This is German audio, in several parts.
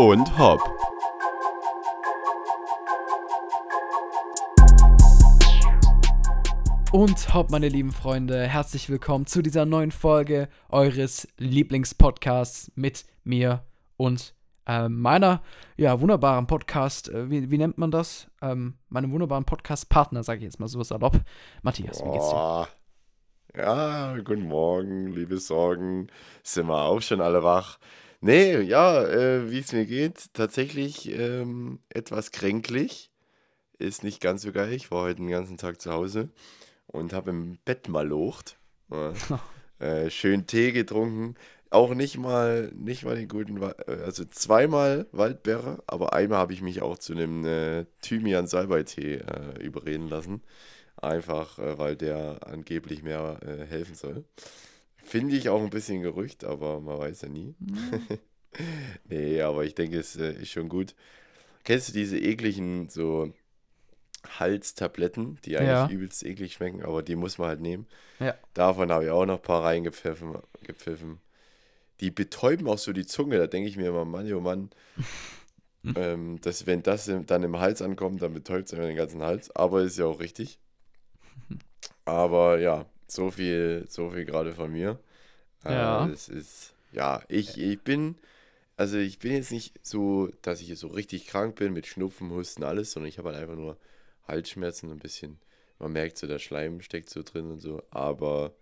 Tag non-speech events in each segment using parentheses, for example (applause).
und Hopp. Und hopp, meine lieben Freunde, herzlich willkommen zu dieser neuen Folge eures Lieblingspodcasts mit mir und äh, meiner, ja, wunderbaren Podcast, äh, wie, wie nennt man das? Ähm, meinem wunderbaren Podcast-Partner, sage ich jetzt mal so salopp. Matthias, wie geht's dir? Boah. Ja, guten Morgen, liebe Sorgen. Sind wir auch schon alle wach? Nee, ja, äh, wie es mir geht, tatsächlich ähm, etwas kränklich. Ist nicht ganz so geil. Ich war heute den ganzen Tag zu Hause und habe im Bett malocht. Ja. (laughs) äh, schön Tee getrunken. Auch nicht mal, nicht mal den guten, äh, also zweimal Waldbeere, aber einmal habe ich mich auch zu einem äh, Thymian-Salbei-Tee äh, überreden lassen. Einfach, äh, weil der angeblich mehr äh, helfen soll. Finde ich auch ein bisschen Gerücht, aber man weiß ja nie. (laughs) Nee, aber ich denke, es äh, ist schon gut. Kennst du diese ekligen so Halstabletten, die eigentlich Ja. übelst eklig schmecken, aber die muss man halt nehmen? Ja. Davon habe ich auch noch ein paar reingepfiffen. Gepfiffen. Die betäuben auch so die Zunge. Da denke ich mir immer, Mann, oh Mann, (laughs) ähm, dass, wenn das dann im Hals ankommt, dann betäubt es immer den ganzen Hals. Aber ist ja auch richtig. (laughs) Aber ja, so viel, so viel gerade von mir. Äh, Ja. Das ist, ja, ich, ich bin, also ich bin jetzt nicht so, dass ich jetzt so richtig krank bin mit Schnupfen, Husten, alles, sondern ich habe halt einfach nur Halsschmerzen, ein bisschen, man merkt so, der Schleim steckt so drin und so, aber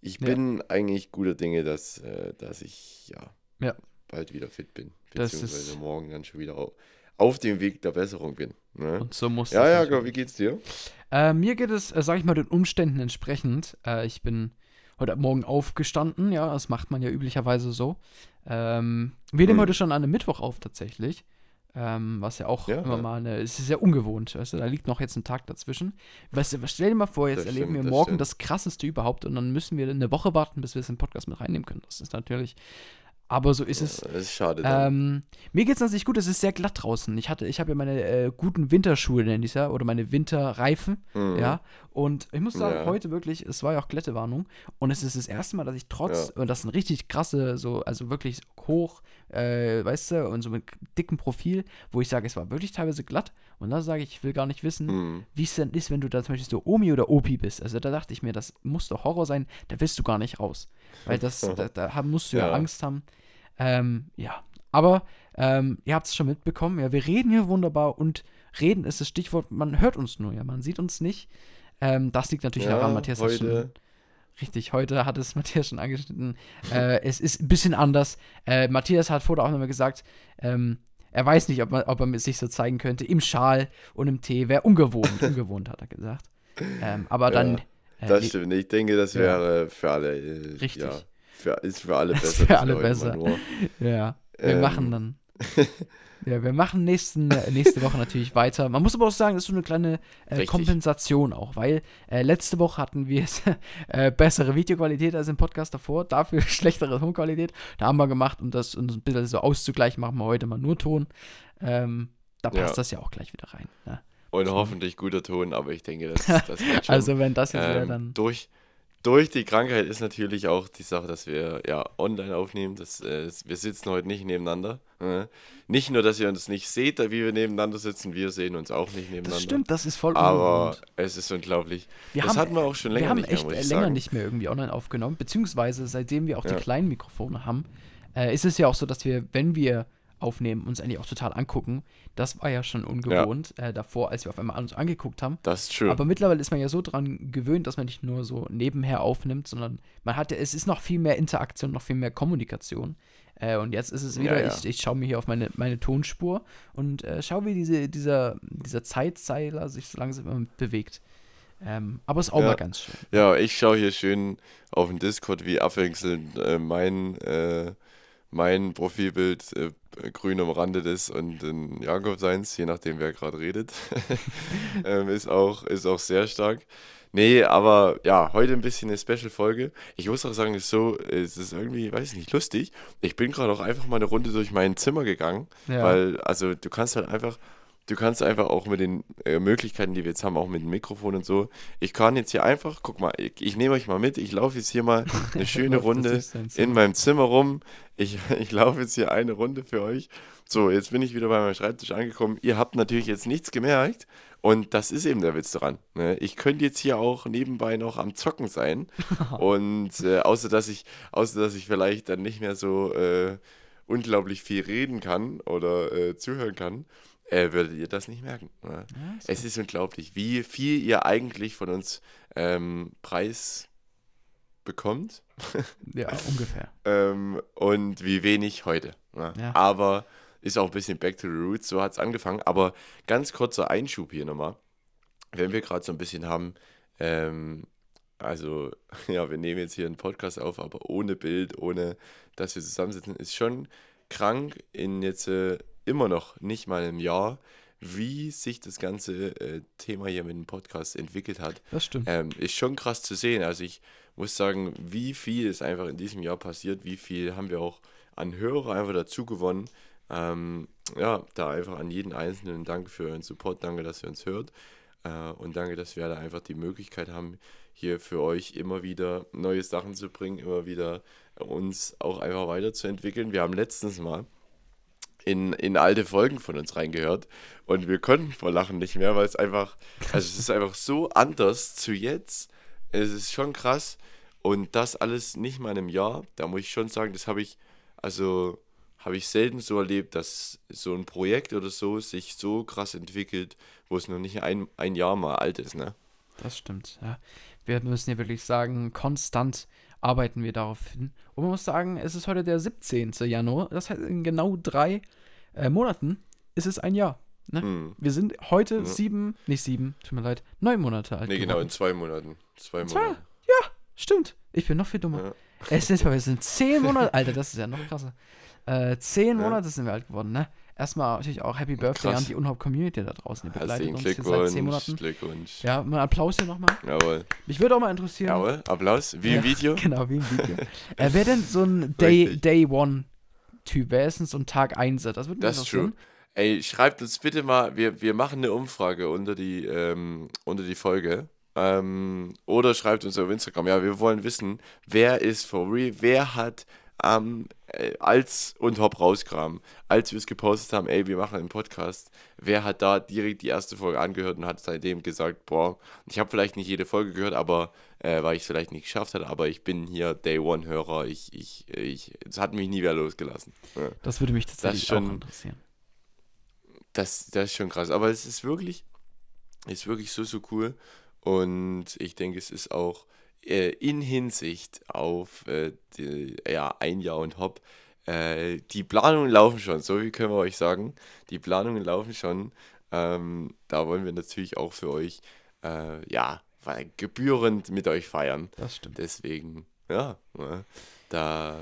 ich Ja. bin eigentlich guter Dinge, dass, äh, dass ich, ja, Ja. bald wieder fit bin, beziehungsweise morgen dann schon wieder au- auf dem Weg der Besserung bin. Ne? Und so muss Ja, das ja, genau, wie geht's dir? Äh, mir geht es, äh, sag ich mal, den Umständen entsprechend. Äh, ich bin heute Morgen aufgestanden, ja, das macht man ja üblicherweise so. Ähm, wir nehmen Hm. heute schon an einem Mittwoch auf, tatsächlich. Ähm, was ja auch Ja, immer ja. mal eine, es ist sehr ungewohnt, weißt du, da liegt noch jetzt ein Tag dazwischen. Weißt du, stell dir mal vor, jetzt Das erleben stimmt, wir das morgen stimmt. das krasseste überhaupt und dann müssen wir eine Woche warten, bis wir es im Podcast mit reinnehmen können. Das ist natürlich, aber so ist es. Das ist schade dann. Ähm, mir geht es natürlich gut, es ist sehr glatt draußen. Ich hatte, ich habe ja meine äh, guten Winterschuhe, nenne ich ja, oder meine Winterreifen, Mhm. ja. Und ich muss sagen, Ja. heute wirklich, es war ja auch Glättewarnung. Und es ist das erste Mal, dass ich trotz, und das sind richtig krasse, so, also wirklich hoch, äh, weißt du, und so mit dickem Profil, wo ich sage, es war wirklich teilweise glatt. Und da sage ich, ich will gar nicht wissen, Mhm. wie es denn ist, wenn du da zum Beispiel so Omi oder Opi bist. Also da dachte ich mir, das muss doch Horror sein, da willst du gar nicht raus. Weil das, (laughs) da, da musst du ja, Ja. Angst haben. Ähm, ja, aber ähm, ihr habt es schon mitbekommen, ja, wir reden hier wunderbar und reden ist das Stichwort, man hört uns nur, ja, man sieht uns nicht. Ähm, das liegt natürlich Ja, daran, Matthias hat schon, heute- richtig, heute hat es (laughs) Matthias schon angeschnitten. äh, es ist ein bisschen anders. Äh, Matthias hat vorher auch nochmal gesagt, ähm, er weiß nicht, ob, man, ob er sich so zeigen könnte, im Schal und im Tee, wäre ungewohnt, (laughs) ungewohnt, hat er gesagt. Ähm, aber dann, äh, Das nee, stimmt. Ich denke, das Ja. wäre für alle. Äh, Richtig. Für, ist für alle besser. für dass alle besser. (laughs) Ja, wir Ähm. machen dann. (laughs) ja, wir machen nächsten, äh, nächste Woche natürlich weiter. Man muss aber auch sagen, das ist so eine kleine äh. Kompensation auch, weil äh, letzte Woche hatten wir (laughs) äh, bessere Videoqualität als im Podcast davor, dafür schlechtere Tonqualität. Da haben wir gemacht, um das uns ein bisschen so auszugleichen, machen wir heute mal nur Ton. Ähm, da passt Ja. das ja auch gleich wieder rein. Ne? und hoffentlich guter Ton, aber ich denke, das, das wird schon. Also wenn das jetzt ähm, dann. durch, durch die Krankheit ist natürlich auch die Sache, dass wir ja online aufnehmen. Das, äh, wir sitzen heute nicht nebeneinander. Äh. Nicht nur, dass ihr uns nicht seht, wie wir nebeneinander sitzen, wir sehen uns auch nicht nebeneinander. Das stimmt, das ist voll Aber ungewohnt. es ist unglaublich. Wir das haben, hatten wir auch schon länger wir haben nicht mehr, echt muss äh, ich länger sagen. nicht mehr irgendwie online aufgenommen, beziehungsweise seitdem wir auch Ja. die kleinen Mikrofone haben, äh, ist es ja auch so, dass wir, wenn wir aufnehmen, uns eigentlich auch total angucken. Das war ja schon ungewohnt äh, davor, als wir auf einmal uns angeguckt haben. Das ist schön. Aber mittlerweile ist man ja so dran gewöhnt, dass man nicht nur so nebenher aufnimmt, sondern man hat ja, es ist noch viel mehr Interaktion, noch viel mehr Kommunikation. Äh, und jetzt ist es wieder, Ja, ja. ich, ich schaue mir hier auf meine, meine Tonspur und äh, schaue, wie diese, dieser, dieser Zeitzeiler sich so langsam immer bewegt. Ähm, aber ist auch Ja. mal ganz schön. Ja, ich schaue hier schön auf dem Discord, wie abwechselnd äh, mein, äh, mein Profilbild grün umrandet ist und in Jakob seins, je nachdem wer gerade redet. (laughs) ähm, ist, auch, ist auch sehr stark. Nee, aber ja, heute ein bisschen eine Special-Folge. Ich muss auch sagen, es ist so, es ist irgendwie, weiß ich nicht, lustig. Ich bin gerade auch einfach mal eine Runde durch mein Zimmer gegangen, Ja. weil, also du kannst halt einfach du kannst einfach auch mit den äh, Möglichkeiten, die wir jetzt haben, auch mit dem Mikrofon und so. Ich kann jetzt hier einfach, guck mal, ich, ich nehme euch mal mit. Ich laufe jetzt hier mal eine (laughs) schöne Runde in meinem Zimmer rum. Ich, (laughs) ich laufe jetzt hier eine Runde für euch. So, jetzt bin ich wieder bei meinem Schreibtisch angekommen. Ihr habt natürlich jetzt nichts gemerkt. Und das ist eben der Witz daran. Ne? Ich könnte jetzt hier auch nebenbei noch am Zocken sein. (laughs) Und äh, außer, dass ich, außer dass ich vielleicht dann nicht mehr so äh, unglaublich viel reden kann oder äh, zuhören kann, äh, würdet ihr das nicht merken. Ne? Ja, so. Es ist unglaublich, wie viel ihr eigentlich von uns ähm, Preis bekommt (laughs) ja, ungefähr. ähm, und wie wenig heute. Ne? Ja. Aber ist auch ein bisschen back to the roots, so hat es angefangen. Aber ganz kurzer Einschub hier nochmal. Wenn wir gerade so ein bisschen haben, ähm, also (laughs) ja, wir nehmen jetzt hier einen Podcast auf, aber ohne Bild, ohne dass wir zusammensitzen, ist schon krank in jetzt äh, immer noch nicht mal einem Jahr, wie sich das ganze äh, Thema hier mit dem Podcast entwickelt hat. Das stimmt. Ähm, ist schon krass zu sehen. Also ich muss sagen, wie viel ist einfach in diesem Jahr passiert, wie viel haben wir auch an Hörer einfach dazu gewonnen. Ähm, ja, da einfach an jeden Einzelnen Danke für euren Support, danke, dass ihr uns hört äh, und danke, dass wir da einfach die Möglichkeit haben, hier für euch immer wieder neue Sachen zu bringen, immer wieder uns auch einfach weiterzuentwickeln. Wir haben letztens mal in, in alte Folgen von uns reingehört und wir konnten vor Lachen nicht mehr, weil es einfach, also es ist einfach so anders zu jetzt. Es ist schon krass und das alles nicht mal in einem Jahr, da muss ich schon sagen, das habe ich, also habe ich selten so erlebt, dass so ein Projekt oder so sich so krass entwickelt, wo es noch nicht ein, ein Jahr mal alt ist, ne? Das stimmt, ja. Wir müssen ja wirklich sagen, konstant arbeiten wir darauf hin. Und man muss sagen, es ist heute der 17. Januar. Das heißt, in genau drei äh, Monaten ist es ein Jahr. Ne? Hm. Wir sind heute Ja. sieben, nicht sieben, tut mir leid, neun Monate alt. Nee, genau, geworden. in zwei Monaten. Zwei Zwei? Monate. Stimmt. Ich bin noch viel dummer. Ja. Es ist, wir sind zehn Monate. Alter, das ist ja noch krasser. Äh, zehn Ja. Monate sind wir alt geworden, ne? Erstmal natürlich auch Happy Birthday Krass. an die Unhaupt-Community da draußen. Die begleitet Herzlichen uns hier seit zehn Glückwunsch. Monaten. Glückwunsch. Ja, mal Applaus hier nochmal. Jawohl. Mich würde auch mal interessieren. Jawohl. Applaus. Wie Ja, im Video. (laughs) Genau, wie im Video. (laughs) äh, wer denn so ein Day, Richtig. Day One-Typ? Wer ist denn so ein Tag 1 Das würde mich Das ist true. interessieren. Ey, schreibt uns bitte mal, wir, wir machen eine Umfrage unter die, ähm, unter die Folge. Ähm, oder schreibt uns auf Instagram. Ja, wir wollen wissen, wer ist for real, wer hat ähm, äh, als und Hop rauskam, als wir es gepostet haben, ey, wir machen einen Podcast, wer hat da direkt die erste Folge angehört und hat seitdem gesagt, boah, ich habe vielleicht nicht jede Folge gehört, aber äh, weil ich es vielleicht nicht geschafft hatte, aber ich bin hier Day One-Hörer, ich, ich, ich, es hat mich nie wieder losgelassen. Ja. Das würde mich tatsächlich schon- auch interessieren. Das, das ist schon krass. Aber es ist wirklich, ist wirklich so, so cool. Und ich denke, es ist auch in Hinsicht auf äh, die, ja, ein Jahr und Hopp. Äh, die Planungen laufen schon, so wie können wir euch sagen. Die Planungen laufen schon. Ähm, da wollen wir natürlich auch für euch, äh, ja, gebührend mit euch feiern. Das stimmt. Deswegen, ja, ne, da,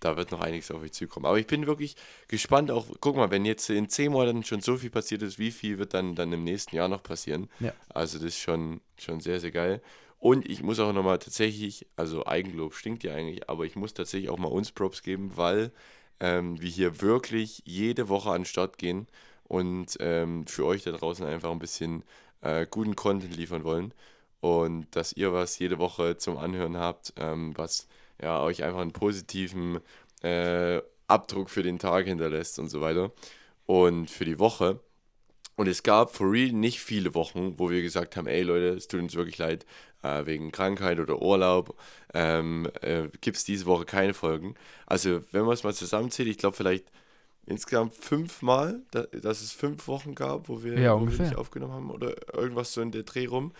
da wird noch einiges auf euch zukommen. Aber ich bin wirklich gespannt auch, guck mal, wenn jetzt in zehn Monaten schon so viel passiert ist, wie viel wird dann, dann im nächsten Jahr noch passieren? Ja. Also das ist schon, schon sehr, sehr geil. Und ich muss auch nochmal tatsächlich, also Eigenlob stinkt ja eigentlich, aber ich muss tatsächlich auch mal uns Props geben, weil ähm, wir hier wirklich jede Woche an den Start gehen und ähm, für euch da draußen einfach ein bisschen äh, guten Content liefern wollen und dass ihr was jede Woche zum Anhören habt, ähm, was ja euch einfach einen positiven äh, Abdruck für den Tag hinterlässt und so weiter und für die Woche. Und es gab for real nicht viele Wochen, wo wir gesagt haben, ey Leute, es tut uns wirklich leid, äh, wegen Krankheit oder Urlaub ähm, äh, gibt es diese Woche keine Folgen. Also wenn man es mal zusammenzählt, ich glaube vielleicht insgesamt fünfmal, da, dass es fünf Wochen gab, wo wir, Ja, wo wir nicht aufgenommen haben oder irgendwas so in der Dreh rum.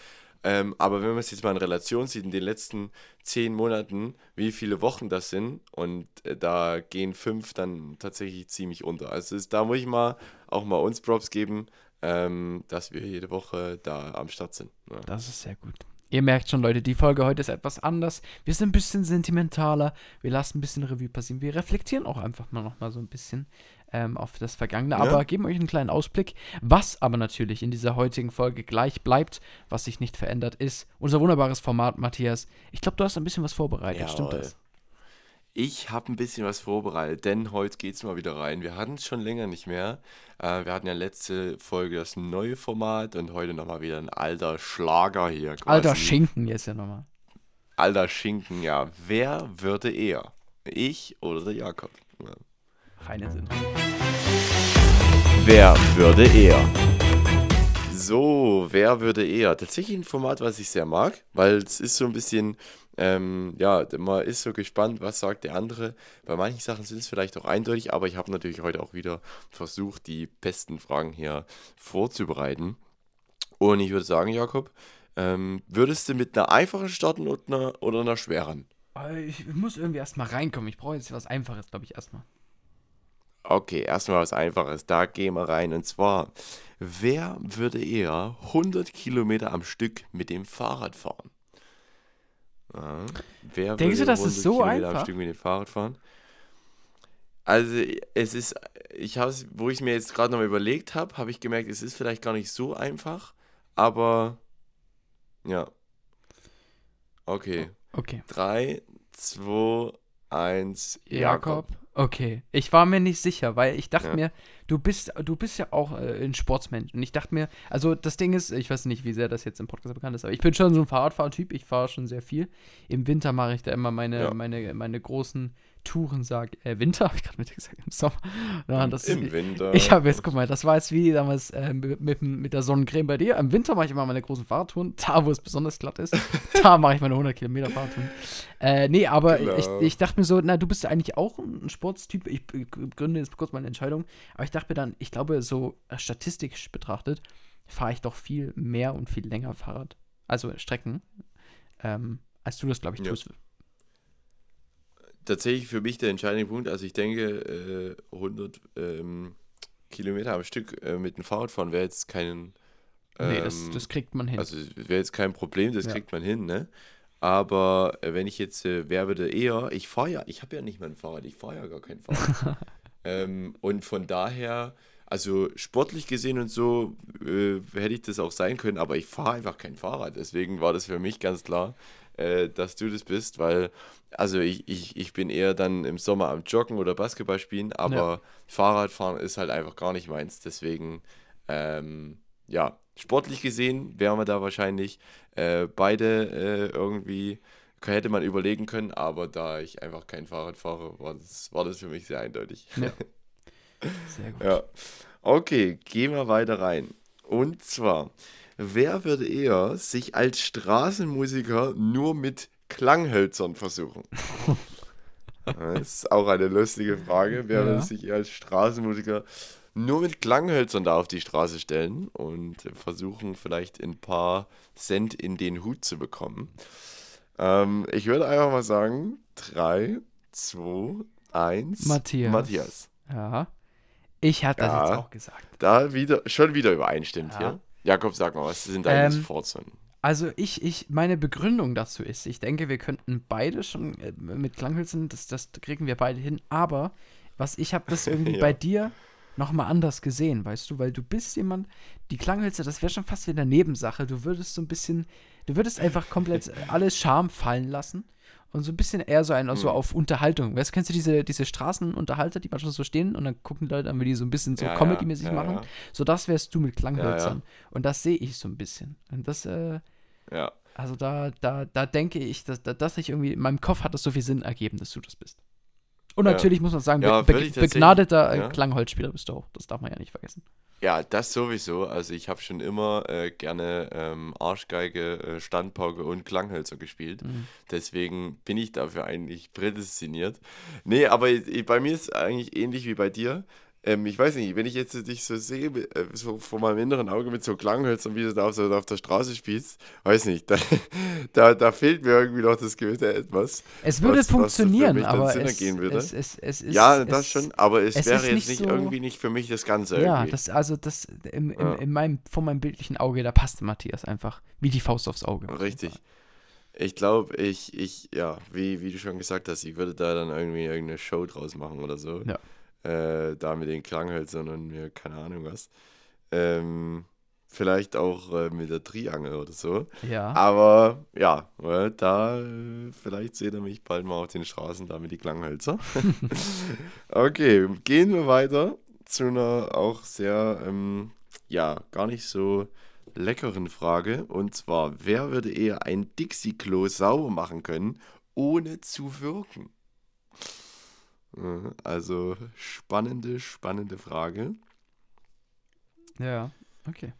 Ähm, aber wenn man es jetzt mal in Relation sieht, in den letzten zehn Monaten, wie viele Wochen das sind, und äh, da gehen fünf dann tatsächlich ziemlich unter. Also es, da muss ich mal auch mal uns Props geben, ähm, dass wir jede Woche da am Start sind. Ja. Das ist sehr gut. Ihr merkt schon, Leute, die Folge heute ist etwas anders. Wir sind ein bisschen sentimentaler. Wir lassen ein bisschen Revue passieren. Wir reflektieren auch einfach mal noch mal so ein bisschen ähm, auf das Vergangene, Ja. aber geben euch einen kleinen Ausblick. Was aber natürlich in dieser heutigen Folge gleich bleibt, was sich nicht verändert, ist unser wunderbares Format, Matthias. Ich glaube, du hast ein bisschen was vorbereitet. Stimmt Jawohl. das? Ich habe ein bisschen was vorbereitet, denn heute geht es mal wieder rein. Wir hatten es schon länger nicht mehr. Äh, wir hatten ja letzte Folge das neue Format und heute nochmal wieder ein alter Schlager hier. Quasi. Alter Schinken jetzt ja nochmal. Alter Schinken, ja. Wer würde eher? Ich oder der Jakob? Ja. Feine Sinn. Wer würde eher? So, wer würde eher? Tatsächlich ein Format, was ich sehr mag, weil es ist so ein bisschen, ähm, ja, man ist so gespannt, was sagt der andere. Bei manchen Sachen sind es vielleicht auch eindeutig, aber ich habe natürlich heute auch wieder versucht, die besten Fragen hier vorzubereiten. Und ich würde sagen, Jakob, ähm, würdest du mit einer einfachen starten oder einer, oder einer schweren? Äh, Ich muss irgendwie erstmal reinkommen. Ich brauche jetzt was Einfaches, glaube ich, erstmal. Okay, erstmal was Einfaches. Da gehen wir rein. Und zwar, wer würde eher 100 Kilometer am Stück mit dem Fahrrad fahren? Ja, wer Denkst du, das ist 100 so Kilometer am einfach? Stück mit dem Fahrrad fahren? Also, es ist, ich habe es, wo ich es mir jetzt gerade nochmal überlegt habe, habe ich gemerkt, es ist vielleicht gar nicht so einfach, aber ja. Okay. Okay. 3, 2, 1, Jakob. Okay. Ich war mir nicht sicher, weil ich dachte Ja. mir, du bist, du bist ja auch äh, ein Sportsmensch. Und ich dachte mir, also das Ding ist, ich weiß nicht, wie sehr das jetzt im Podcast bekannt ist, aber ich bin schon so ein Fahrradfahrtyp. Ich fahre schon sehr viel. Im Winter mache ich da immer meine, Ja. meine, meine großen Touren, sag, äh, Winter, (laughs) habe ich gerade mit gesagt, im Sommer. Ja, das Im Winter. Ich habe jetzt, guck mal, das war jetzt wie damals äh, mit, mit, mit der Sonnencreme bei dir. Im Winter mache ich immer meine großen Fahrradtouren. Da, wo es besonders glatt ist, (laughs) da mache ich meine 100 Kilometer Fahrradtouren. Äh, nee, aber ich, Genau. ich dachte mir so, na, du bist ja eigentlich auch ein Sportstyp. Ich begründe jetzt kurz meine Entscheidung. Aber ich dachte mir dann, ich glaube, so äh, statistisch betrachtet, fahre ich doch viel mehr und viel länger Fahrrad. Also Strecken. Ähm, als du das, glaube ich, Ja. tust. Tatsächlich für mich der entscheidende Punkt. Also ich denke, äh, 100 ähm, Kilometer am Stück äh, mit dem Fahrrad fahren wäre jetzt kein. nee, das, ähm, das kriegt man hin. Also wäre jetzt kein Problem, das Ja. kriegt man hin, ne? Aber äh, wenn ich jetzt, äh, wer würde eher, ich fahre ja, ich habe ja nicht mal ein Fahrrad, ich fahre ja gar kein Fahrrad. (laughs) ähm, und von daher, also sportlich gesehen und so, äh, hätte ich das auch sein können, aber ich fahre einfach kein Fahrrad. Deswegen war das für mich ganz klar, äh, dass du das bist, weil, also ich, ich, ich bin eher dann im Sommer am Joggen oder Basketball spielen, aber Fahrradfahren ist halt einfach gar nicht meins. Deswegen, ähm, ja, sportlich gesehen wären wir da wahrscheinlich äh, beide äh, irgendwie, hätte man überlegen können, aber da ich einfach kein Fahrrad fahre, war das, war das für mich sehr eindeutig. Ja. (laughs) Sehr gut. Ja. Okay, gehen wir weiter rein. Und zwar, wer würde eher sich als Straßenmusiker nur mit Klanghölzern versuchen? (laughs) Das ist auch eine lustige Frage. Wer Ja. würde sich eher als Straßenmusiker nur mit Klanghölzern da auf die Straße stellen und versuchen, vielleicht ein paar Cent in den Hut zu bekommen? Ähm, ich würde einfach mal sagen: 3, 2, 1. Matthias. Matthias. Ja. Ich hatte das Ja. jetzt auch gesagt. Da wieder, schon wieder übereinstimmt Ja. hier. Jakob, sag mal, was sind deine Ähm, Vorzeichen? Also ich, ich, meine Begründung dazu ist, ich denke, wir könnten beide schon äh, mit Klanghölzern, das, das kriegen wir beide hin, aber was ich habe das (laughs) irgendwie Ja. bei dir nochmal anders gesehen, weißt du, weil du bist jemand, die Klanghölzer, das wäre schon fast wie eine Nebensache, du würdest so ein bisschen, du würdest einfach komplett (laughs) alles Scham fallen lassen und so ein bisschen eher so, ein, so Hm. auf Unterhaltung. Weißt du, kennst du diese, diese Straßenunterhalter, die manchmal so stehen und dann gucken die Leute an, wie die so ein bisschen so Ja, Comedy-mäßig ja, machen? ja. So das wärst du mit Klanghölzern. Und das sehe ich so ein bisschen. Und das, äh, Ja. also da, da, da denke ich, dass dass ich irgendwie, in meinem Kopf hat das so viel Sinn ergeben, dass du das bist. Und Ja. natürlich muss man sagen, Ja, be begnadeter äh, ja. Klangholzspieler bist du auch. Das darf man ja nicht vergessen. Ja, das sowieso. Also ich habe schon immer äh, gerne ähm, Arschgeige, äh, Standpauke und Klanghölzer gespielt. Mhm. Deswegen bin ich dafür eigentlich prädestiniert. Nee, aber ich, bei mir ist es eigentlich ähnlich wie bei dir. Ähm, ich weiß nicht, wenn ich jetzt dich so sehe, äh, so vor meinem inneren Auge mit so Klanghölzern, wie du da auf, so auf der Straße spielst, weiß nicht, da, (laughs) da, da fehlt mir irgendwie noch das gewisse Etwas. Es würde Was- was funktionieren, dann aber es, es, es, es ist. ja, das schon, aber es, wäre jetzt nicht nicht so- irgendwie nicht für mich das Ganze Ja, irgendwie. das, also das im, im, Ja. in meinem, vor meinem bildlichen Auge, da passt Matthias einfach wie die Faust aufs Auge. Richtig. Ich glaube, ich, ich, ja, wie, wie du schon gesagt hast, ich würde da dann irgendwie irgendeine Show draus machen oder so. Ja. Äh, da mit den Klanghölzern und mir keine Ahnung was. Ähm, Vielleicht auch äh, mit der Triangel oder so. Ja. Aber ja, äh, da äh, vielleicht seht ihr mich bald mal auf den Straßen da mit die Klanghölzer. (laughs) (laughs) okay, gehen wir weiter zu einer auch sehr, ähm, ja, gar nicht so leckeren Frage. Und zwar, wer würde eher ein Dixie-Klo sauber machen können, ohne zu wirken? Äh, Also spannende, spannende Frage. Ja, okay.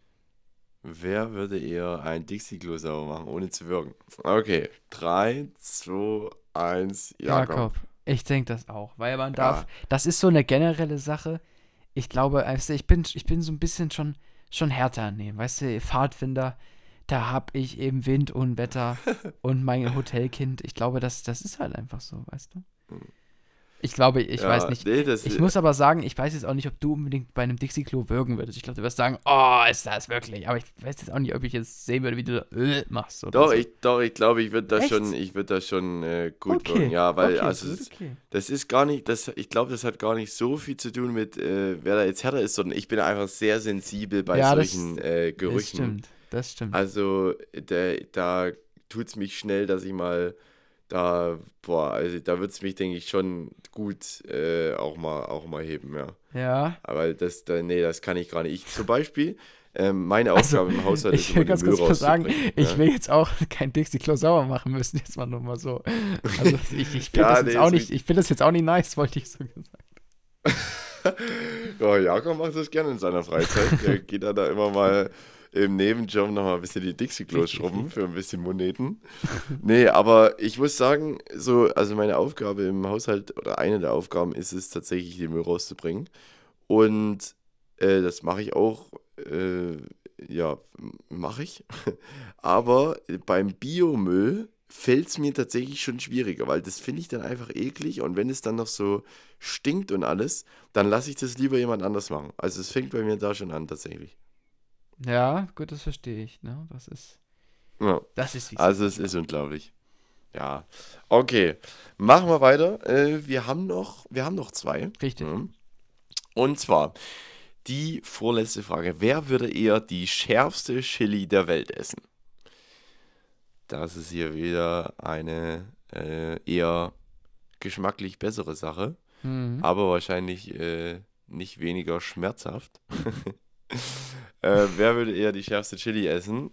Wer würde eher ein Dixie-Klo sauber machen, ohne zu wirken? Okay, 3, 2, 1, Jakob. Jakob. Ich denke das auch, weil man darf, Ja. das ist so eine generelle Sache. Ich glaube, du, ich bin, ich bin so ein bisschen schon, schon härter an dem, weißt du, Pfadfinder, da habe ich eben Wind und Wetter (laughs) und mein Hotelkind. Ich glaube, das, das ist halt einfach so, weißt du? Ich glaube, ich Ja, weiß nicht. Nee, das Ich muss aber sagen, ich weiß jetzt auch nicht, ob du unbedingt bei einem Dixie-Klo würgen würdest. Ich glaube, du wirst sagen, oh, ist das wirklich. Aber ich weiß jetzt auch nicht, ob ich jetzt sehen würde, wie du da äh, machst. Doch, so. ich, doch, ich glaube, ich würde da Echt? schon, ich würde da schon äh, gut okay. wirken. Ja, weil, okay, also, gut, okay. das ist gar nicht, das, ich glaube, das hat gar nicht so viel zu tun mit, äh, wer da jetzt härter ist, sondern ich bin einfach sehr sensibel bei Ja, das- solchen äh, Das Gerüchen. stimmt, das stimmt. Also, da, da tut es mich schnell, dass ich mal da, boah, also da wird es mich, denke ich, schon gut äh, auch, mal, auch mal heben, ja. ja. Aber das, da, nee, das kann ich gar nicht. Ich, zum Beispiel, ähm, meine Also, Aufgabe im Haushalt (laughs) ist Ich will ganz kurz was sagen, ich ja. will jetzt auch (laughs) kein Dixie-Klo sauber machen müssen, jetzt mal nur mal so. Also (laughs) ich, ich finde Ja, das, nee, jetzt auch nicht, ich find das jetzt auch nicht nice, wollte ich so gesagt. Ja, Jakob macht das gerne in seiner Freizeit. Der geht da, da immer mal im Nebenjob noch mal ein bisschen die Dixie-Klos schrubben für ein bisschen Moneten. (laughs) Nee, aber ich muss sagen, so, also meine Aufgabe im Haushalt oder eine der Aufgaben ist es tatsächlich, den Müll rauszubringen. Und äh, das mache ich auch, äh, ja, mache ich. (laughs) Aber beim Biomüll fällt es mir tatsächlich schon schwieriger, weil das finde ich dann einfach eklig und wenn es dann noch so stinkt und alles, dann lasse ich das lieber jemand anders machen. Also es fängt bei mir da schon an tatsächlich. Ja, gut, das verstehe ich. Ne? Das ist, Ja. das ist Also es ist unglaublich. Ja. Okay. Machen wir weiter. Äh, wir haben noch, wir haben noch zwei. Richtig. Mhm. Und zwar die vorletzte Frage. Wer würde eher die schärfste Chili der Welt essen? Das ist hier wieder eine äh, eher geschmacklich bessere Sache, Mhm. aber wahrscheinlich äh, nicht weniger schmerzhaft. (laughs) äh, wer würde eher die schärfste Chili essen?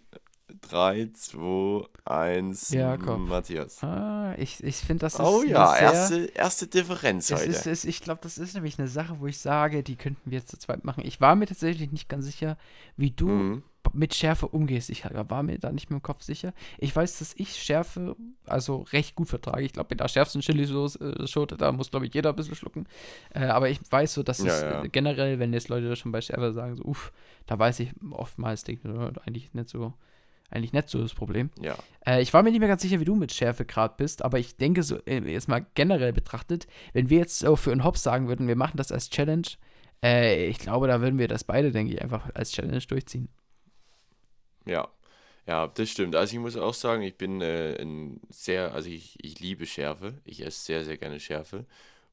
3, 2, 1, Jakob. Matthias. Ah, ich ich finde, das ist Oh ja, sehr, erste, erste Differenz Es heute. ist, es, ich glaube, das ist nämlich eine Sache, wo ich sage, die könnten wir jetzt zu zweit machen. Ich war mir tatsächlich nicht ganz sicher, wie du Mhm. Mit Schärfe umgehst. Ich war mir da nicht mehr im Kopf sicher. Ich weiß, dass ich Schärfe also recht gut vertrage. Ich glaube, mit der schärfsten Chili-Schote, da muss, glaube ich, jeder ein bisschen schlucken. Äh, aber ich weiß so, dass Ja, es ja. äh, generell, wenn jetzt Leute schon bei Schärfe sagen, so, uff, da weiß ich oftmals, denke ich, äh, eigentlich nicht so, eigentlich nicht so das Problem. Ja. Äh, ich war mir nicht mehr ganz sicher, wie du mit Schärfe gerade bist, aber ich denke so, äh, jetzt mal generell betrachtet, wenn wir jetzt so für einen Hops sagen würden, wir machen das als Challenge, äh, ich glaube, da würden wir das beide, denke ich, einfach als Challenge durchziehen. Ja, ja, das stimmt. Also ich muss auch sagen, ich bin äh, ein sehr, also ich, ich liebe Schärfe. Ich esse sehr, sehr gerne Schärfe.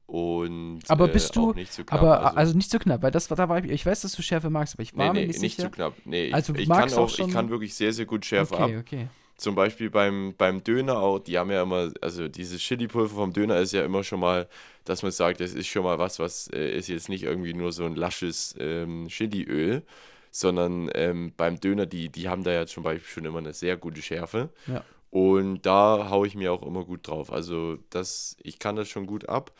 Und Aber äh, bist du- auch nicht zu knapp. aber also, nicht so knapp, weil das war, da war ich, ich weiß, dass du Schärfe magst, aber ich war nee, mir nee, nicht nicht sicher. zu knapp. Nee, Also ich, ich magst kann auch schon- ich kann wirklich sehr, sehr gut Schärfe ab. okay, okay. Zum Beispiel beim, beim Döner auch, die haben ja immer, also dieses Chili-Pulver vom Döner ist ja immer schon mal, dass man sagt, das ist schon mal was, was äh, ist jetzt nicht irgendwie nur so ein lasches ähm, Chiliöl, sondern ähm, beim Döner, die, die haben da ja zum Beispiel schon immer eine sehr gute Schärfe. Ja. Und da haue ich mir auch immer gut drauf. Also das, ich kann das schon gut ab.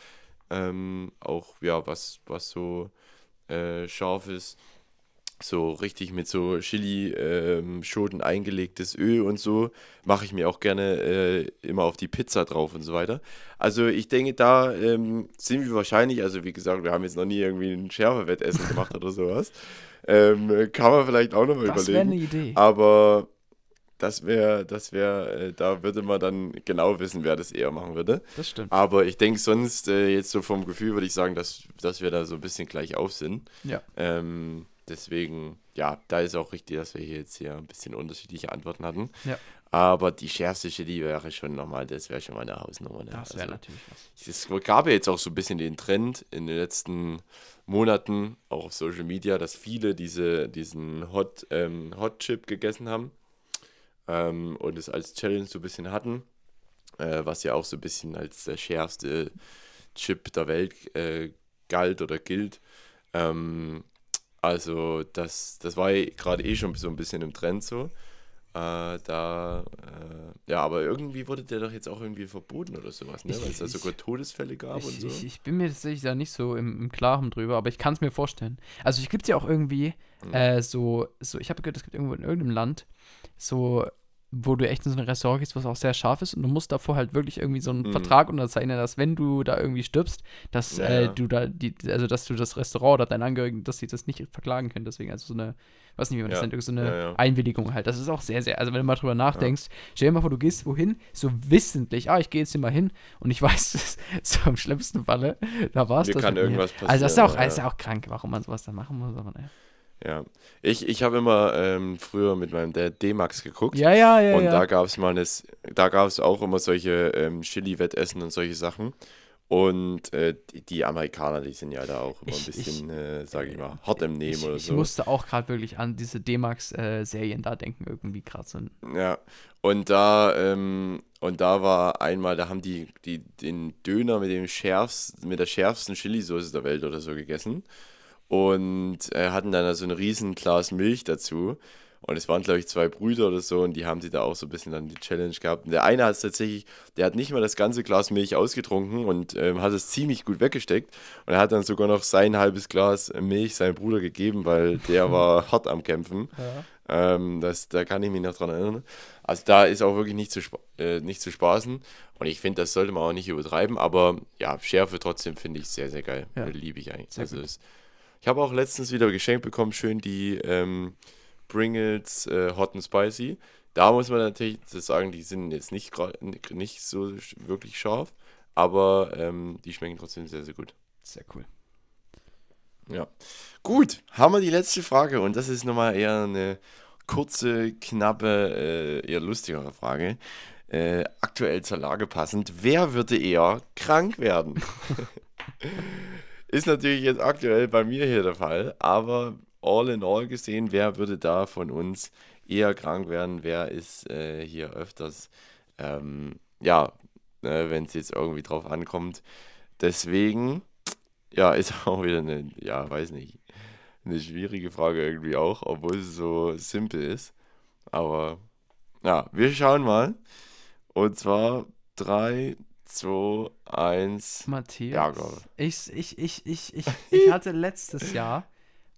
Ähm, auch ja, was, was so äh, scharf ist so richtig mit so Chili-Schoten eingelegtes Öl und so, mache ich mir auch gerne äh, immer auf die Pizza drauf und so weiter. Also ich denke, da ähm, sind wir wahrscheinlich, also wie gesagt, wir haben jetzt noch nie irgendwie ein Schärfewettessen gemacht oder sowas. Ähm, kann man vielleicht auch nochmal Das wäre eine überlegen. Idee. Aber das wäre, das wäre, äh, da würde man dann genau wissen, wer das eher machen würde. Das stimmt. Aber ich denke sonst, äh, jetzt so vom Gefühl würde ich sagen, dass, dass wir da so ein bisschen gleich auf sind. Ja. Ähm, deswegen, ja, da ist auch richtig, dass wir hier jetzt hier ein bisschen unterschiedliche Antworten hatten. Ja. Aber die schärfste Chili wäre schon nochmal, das wäre schon mal eine Hausnummer. Ne? Das wäre Also, natürlich was. es gab ja jetzt auch so ein bisschen den Trend in den letzten Monaten, auch auf Social Media, dass viele diese, diesen Hot, ähm, Hot Chip gegessen haben ähm, und es als Challenge so ein bisschen hatten, äh, was ja auch so ein bisschen als der schärfste Chip der Welt äh, galt oder gilt. Ähm, also das, das war ja gerade eh schon so ein bisschen im Trend so. Äh, da, äh, ja, aber irgendwie wurde der doch jetzt auch irgendwie verboten oder sowas, ne? Weil es da sogar Todesfälle gab und Ich, so. ich, ich bin mir tatsächlich da nicht so im, im Klaren drüber, aber ich kann es mir vorstellen. Also, ich gibt ja auch irgendwie Mhm. äh, so, so, ich habe gehört, es gibt irgendwo in irgendeinem Land so, wo du echt in so ein Restaurant gehst, was auch sehr scharf ist und du musst davor halt wirklich irgendwie so einen Mhm. Vertrag unterzeichnen, dass wenn du da irgendwie stirbst, dass Ja, äh, ja. du da, die, also dass du das Restaurant oder deinen Angehörigen, dass sie das nicht verklagen können. Deswegen, also so eine, weiß nicht, wie man das Ja, nennt, irgend so eine ja, ja. Einwilligung halt. Das ist auch sehr, sehr, also wenn du mal drüber nachdenkst, stell dir mal vor, du gehst wohin, so wissentlich, ah, ich gehe jetzt hier mal hin und ich (laughs) weiß, das so im schlimmsten Falle, da war es das. kann mir. irgendwas Also das ist auch, passieren, ist ja. auch krank, warum man sowas dann machen muss, aber naja. Ja. Ich, ich habe immer ähm, früher mit meinem Dad D-Max geguckt. Ja, ja, ja, und ja. da gab es mal eine, da gab es auch immer solche ähm, Chili-Wettessen und solche Sachen. Und äh, die, die Amerikaner, die sind ja da auch immer Ich- ein bisschen, äh, sage ich mal, hart im Nehmen ich, oder ich so. musste auch gerade wirklich an diese D-Max-Serien da denken, irgendwie gerade so. Ja, und da, ähm, und da war einmal, da haben die, die den Döner mit dem schärfsten, mit der schärfsten Chili-Soße der Welt oder so gegessen. Und äh, hatten dann so ein riesen Glas Milch dazu. Und es waren, glaube ich, zwei Brüder oder so, und die haben sie da auch so ein bisschen dann die Challenge gehabt. Und der eine hat es tatsächlich, der hat nicht mal das ganze Glas Milch ausgetrunken und ähm, hat es ziemlich gut weggesteckt. Und er hat dann sogar noch sein halbes Glas Milch seinem Bruder gegeben, weil der (laughs) war hart am Kämpfen. Ähm, das, da kann ich mich noch dran erinnern. Also da ist auch wirklich nicht zu, äh, nicht zu spaßen. Und ich finde, das sollte man auch nicht übertreiben. Aber ja, Schärfe trotzdem finde ich sehr, sehr geil. Ja. Liebe ich eigentlich. Sehr also ich habe auch letztens wieder geschenkt bekommen, schön die ähm, Pringles äh, Hot and Spicy. Da muss man natürlich sagen, die sind jetzt nicht, nicht so wirklich scharf. Aber ähm, die schmecken trotzdem sehr, sehr gut. Sehr cool. Ja. Gut, haben wir die letzte Frage und das ist nochmal eher eine kurze, knappe, äh, eher lustigere Frage. Äh, aktuell zur Lage passend. Wer würde eher krank werden? (laughs) (laughs) ist natürlich jetzt aktuell bei mir hier der Fall, aber all in all gesehen, wer würde da von uns eher krank werden? Wer ist äh, hier öfters, ähm, ja, ne, wenn es jetzt irgendwie drauf ankommt. Deswegen ja, (laughs) ist auch wieder eine, ja, weiß nicht, eine schwierige Frage irgendwie auch, obwohl es so simpel ist. Aber ja, wir schauen mal. Und zwar 3, 2, 1. Matthias, Ja, Gott. ich, ich, ich, ich, ich, (laughs) ich hatte letztes Jahr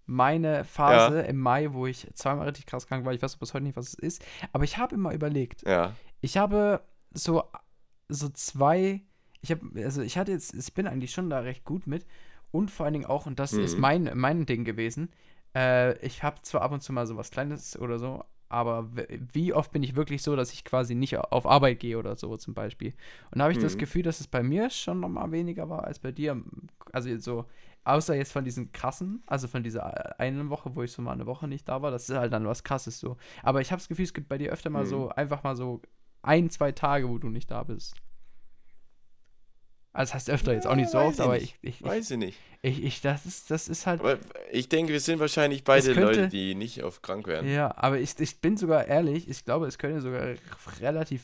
meine Phase Ja. im Mai, wo ich zweimal richtig krass krank war. Ich weiß bis heute nicht, was es ist. Aber ich habe immer überlegt, Ja, ich habe so, so zwei, ich habe, also ich hatte jetzt, ich bin eigentlich schon da recht gut mit und vor allen Dingen auch, und das ist Mhm. mein, mein Ding gewesen, äh, ich habe zwar ab und zu mal so was Kleines oder so, aber wie oft bin ich wirklich so, dass ich quasi nicht auf Arbeit gehe oder so zum Beispiel. Und da habe ich das Mhm. Gefühl, dass es bei mir schon noch mal weniger war als bei dir. Also so, außer jetzt von diesen krassen, also von dieser einen Woche, wo ich so mal eine Woche nicht da war, das ist halt dann was krasses so. Aber ich habe das Gefühl, es gibt bei dir öfter mal Mhm. so, einfach mal so ein, zwei Tage, wo du nicht da bist. Also das heißt öfter jetzt auch nicht so oft, aber ich, ich, weiß ich nicht. ich, ich, das ist, das ist halt, Aber ich denke, wir sind wahrscheinlich beide könnte- Leute, die nicht auf krank werden. ja, aber ich, ich bin sogar ehrlich, ich glaube, es könnte sogar relativ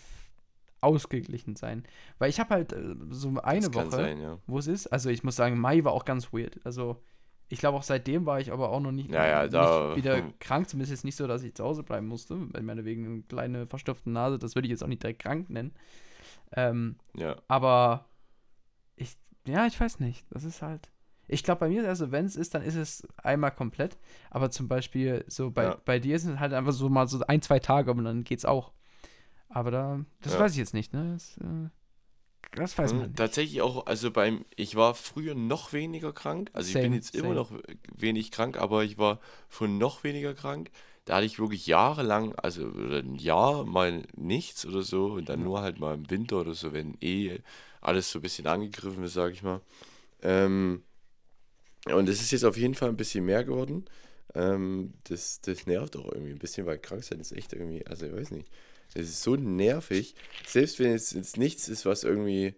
ausgeglichen sein. Weil ich habe halt äh, so eine Woche, sein, ja. wo es ist. Also ich muss sagen, Mai war auch ganz weird. Also ich glaube auch seitdem war ich aber auch noch nicht, Ja, ja, nicht wieder (laughs) krank. Zumindest jetzt nicht so, dass ich zu Hause bleiben musste. Ich meine, wegen einer kleinen verstopften Nase, das würde ich jetzt auch nicht direkt krank nennen. Ähm, Ja, aber ja, ich weiß nicht. Das ist halt. Ich glaube, bei mir, also wenn es ist, dann ist es einmal komplett. Aber zum Beispiel, so bei, Ja. bei dir sind es halt einfach so mal so ein, zwei Tage und dann geht's auch. Aber da, das Ja. weiß ich jetzt nicht, ne? Das, äh, das weiß man nicht. Tatsächlich auch, also beim, ich war früher noch weniger krank. Also ich bin Same, jetzt immer same. noch wenig krank, aber ich war schon noch weniger krank. Da hatte ich wirklich jahrelang, also ein Jahr mal nichts oder so und dann Ja. nur halt mal im Winter oder so, wenn eh alles so ein bisschen angegriffen ist, sag ich mal. Ähm, und es ist jetzt auf jeden Fall ein bisschen mehr geworden. Ähm, das, das nervt auch irgendwie ein bisschen, weil krank sein ist echt irgendwie, also ich weiß nicht. Es ist so nervig. Selbst wenn es jetzt nichts ist, was irgendwie,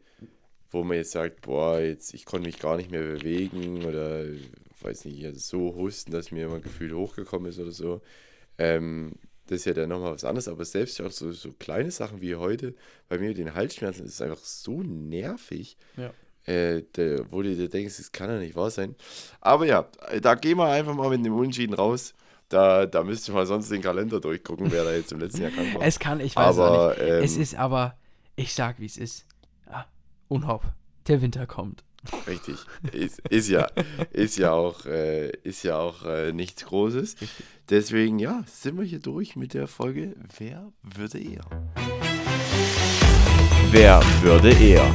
wo man jetzt sagt, boah, jetzt ich konnte mich gar nicht mehr bewegen oder weiß nicht, also so husten, dass mir immer gefühlt hochgekommen ist oder so. Ähm, das ist ja dann nochmal was anderes, aber selbst auch so, so kleine Sachen wie heute, bei mir den Halsschmerzen, ist einfach so nervig. Ja. Äh, der, wo du dir denkst, das kann ja nicht wahr sein. Aber ja, da gehen wir einfach mal mit dem Unentschieden raus. Da, da müsste ich mal sonst den Kalender durchgucken, wer da jetzt im letzten Jahr krank war. Es kann, ich weiß Aber, auch nicht. es ähm, ist aber, ich sag, wie es ist. Ja, Unhopp, der Winter kommt. Richtig. Ist, ist ja, ist ja auch, äh, ist ja auch äh, nichts Großes. Deswegen, ja, sind wir hier durch mit der Folge Wer würde eher? Wer würde eher?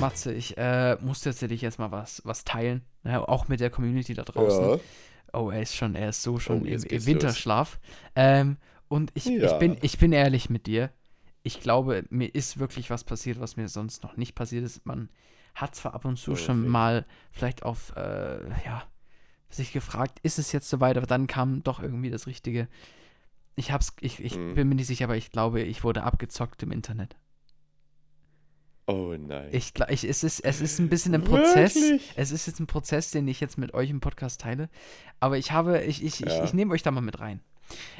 Matze, ich äh, muss tatsächlich jetzt mal was, was teilen. Ja, auch mit der Community da draußen. Oh, er ist schon, er ist so schon Oh, im, im Winterschlaf. Ähm, und ich, ich, Ja. bin, ich bin ehrlich mit dir. Ich glaube, mir ist wirklich was passiert, was mir sonst noch nicht passiert ist. Man hat zwar ab und zu Oh, schon mal vielleicht auf, äh, ja, sich gefragt, ist es jetzt soweit, aber dann kam doch irgendwie das Richtige. Ich hab's, ich, ich Mhm. bin mir nicht sicher, aber ich glaube, ich wurde abgezockt im Internet. Oh nein. Ich, ich, es, ist, es ist ein bisschen ein Prozess. Wirklich? Es ist jetzt ein Prozess, den ich jetzt mit euch im Podcast teile. Aber ich habe, ich, ich, ich, Ja. ich nehme euch da mal mit rein.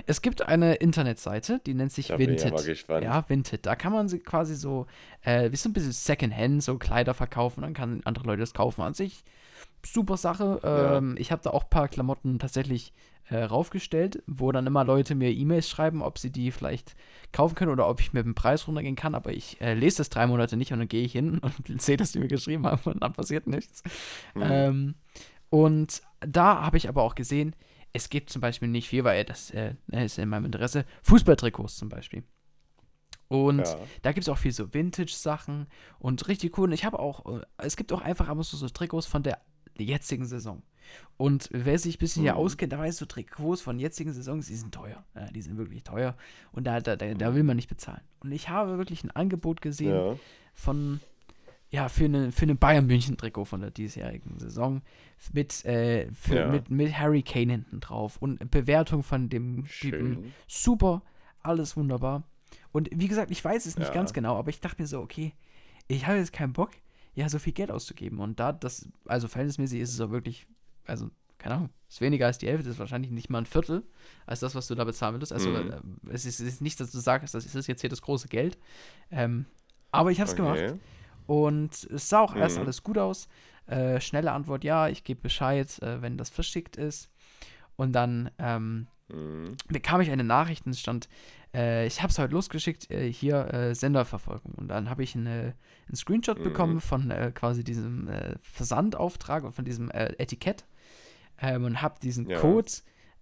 Es gibt eine Internetseite, die nennt sich Da bin ich ja Vinted. Ja, Vinted. Da kann man sie quasi so, äh, wie so ein bisschen Secondhand, so Kleider verkaufen. Dann kann andere Leute das kaufen. An sich super Sache. Ja. Ähm, Ich habe da auch ein paar Klamotten tatsächlich äh, raufgestellt, wo dann immer Leute mir E-Mails schreiben, ob sie die vielleicht kaufen können oder ob ich mit dem Preis runtergehen kann. Aber ich äh, lese das drei Monate nicht und dann gehe ich hin (laughs) und sehe, dass die mir geschrieben haben und dann passiert nichts. Mhm. Ähm, und da habe ich aber auch gesehen, es gibt zum Beispiel nicht viel, weil das äh, ist in meinem Interesse, Fußballtrikots zum Beispiel. Und Ja. da gibt es auch viel so Vintage-Sachen und richtig cool. Und ich habe auch, äh, es gibt auch einfach ab und zu so Trikots von der jetzigen Saison. Und wer sich ein bisschen hier Mhm. auskennt, der weiß so Trikots von jetzigen Saisons, die sind teuer. Ja, die sind wirklich teuer. Und da, da, da, da will man nicht bezahlen. Und ich habe wirklich ein Angebot gesehen Ja. von, ja, für eine, für eine Bayern-München-Trikot von der diesjährigen Saison mit, äh, für, Ja. mit, mit Harry Kane hinten drauf und Bewertung von dem Typen. Super, alles wunderbar. Und wie gesagt, ich weiß es nicht Ja. ganz genau, aber ich dachte mir so, okay, ich habe jetzt keinen Bock, ja, so viel Geld auszugeben. Und da das, also verhältnismäßig ist es auch wirklich, also, keine Ahnung, ist weniger als die Hälfte, ist wahrscheinlich nicht mal ein Viertel als das, was du da bezahlen würdest. Also, Mhm. äh, es, ist, es ist nicht, dass du sagst, das ist jetzt hier das große Geld. Ähm, aber ich habe es gemacht. Und es sah auch erst Mhm. alles gut aus. Äh, schnelle Antwort, ja, ich gebe Bescheid, äh, wenn das verschickt ist. Und dann ähm, Mhm. bekam ich eine Nachricht und es stand, äh, ich habe es heute losgeschickt, äh, hier äh, Senderverfolgung. Und dann habe ich eine, einen Screenshot Mhm. bekommen von äh, quasi diesem Versandauftrag und von diesem Etikett ähm, und habe diesen Ja. Code,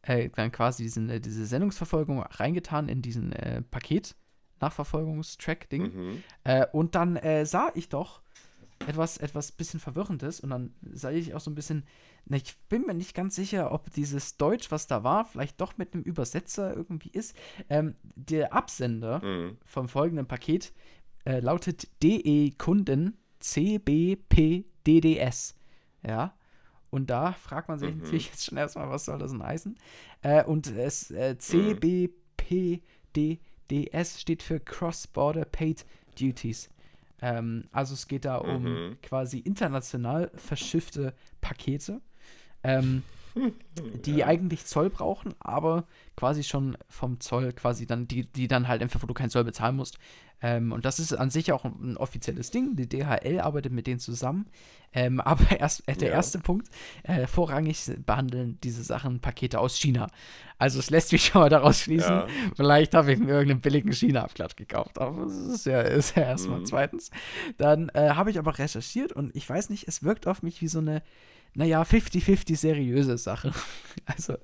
äh, dann quasi diesen, diese Sendungsverfolgung reingetan in diesen Paket. Nachverfolgungstrack-Ding. Mhm. Äh, und dann äh, sah ich doch etwas, etwas bisschen Verwirrendes und dann sah ich auch so ein bisschen, na, ich bin mir nicht ganz sicher, ob dieses Deutsch, was da war, vielleicht doch mit einem Übersetzer irgendwie ist. Ähm, der Absender Mhm. vom folgenden Paket äh, lautet DE Kunden CBPDDS. Ja. Und da fragt man sich Mhm. natürlich jetzt schon erstmal, was soll das denn heißen? Äh, und es äh, CBPDDS steht für Cross-Border Paid Duties. Ähm, also es geht da um Mhm. quasi international verschiffte Pakete, ähm, (laughs) die Ja. eigentlich Zoll brauchen, aber quasi schon vom Zoll quasi dann, die, die dann halt einfach, wo du keinen Zoll bezahlen musst. Ähm, und das ist an sich auch ein, ein offizielles Ding. Die DHL arbeitet mit denen zusammen. Ähm, (laughs) aber erst äh, der Ja. erste Punkt, äh, vorrangig behandeln diese Sachen Pakete aus China. Also es lässt mich (laughs) schon mal daraus schließen, Ja. vielleicht habe ich mir irgendeinen billigen China-Abklatsch gekauft. Aber das ist ja, ist ja erstmal Mhm. zweitens. Dann äh, habe ich aber recherchiert und ich weiß nicht, es wirkt auf mich wie so eine, naja, 50-50 seriöse Sache. (laughs) Also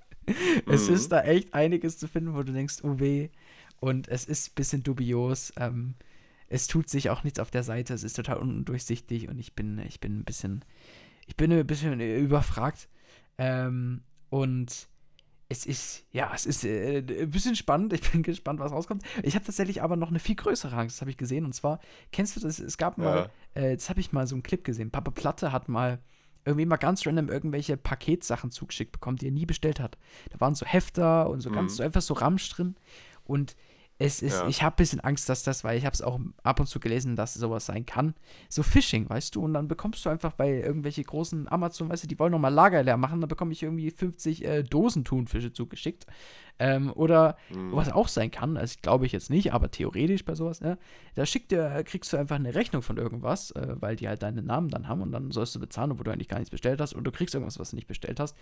es Mhm. ist da echt einiges zu finden, wo du denkst, oh weh. Und es ist ein bisschen dubios. Ähm, es tut sich auch nichts auf der Seite. Es ist total undurchsichtig und ich bin, ich bin ein bisschen, ich bin ein bisschen überfragt. Ähm, und es ist, ja, es ist äh, ein bisschen spannend. Ich bin (laughs) gespannt, was rauskommt. Ich habe tatsächlich aber noch eine viel größere Angst, das habe ich gesehen. Und zwar, kennst du das? Es gab mal, äh, das habe ich mal so einen Clip gesehen. Papa Platte hat mal irgendwie mal ganz random irgendwelche Paketsachen zugeschickt bekommen, die er nie bestellt hat. Da waren so Hefter und so ganz Mhm. so einfach so Ramsch drin. Und es ist, Ja. ich habe ein bisschen Angst, dass das, weil ich habe es auch ab und zu gelesen, dass sowas sein kann. So Phishing, weißt du, und dann bekommst du einfach bei irgendwelche großen Amazon, weißt du, die wollen nochmal Lager leer machen, dann bekomme ich irgendwie 50 äh, Dosen Thunfische zugeschickt. Ähm, oder Mhm. was auch sein kann, also glaube ich jetzt nicht, aber theoretisch bei sowas, ne, da schickt dir, kriegst du einfach eine Rechnung von irgendwas, äh, weil die halt deinen Namen dann haben und dann sollst du bezahlen, obwohl du eigentlich gar nichts bestellt hast und du kriegst irgendwas, was du nicht bestellt hast.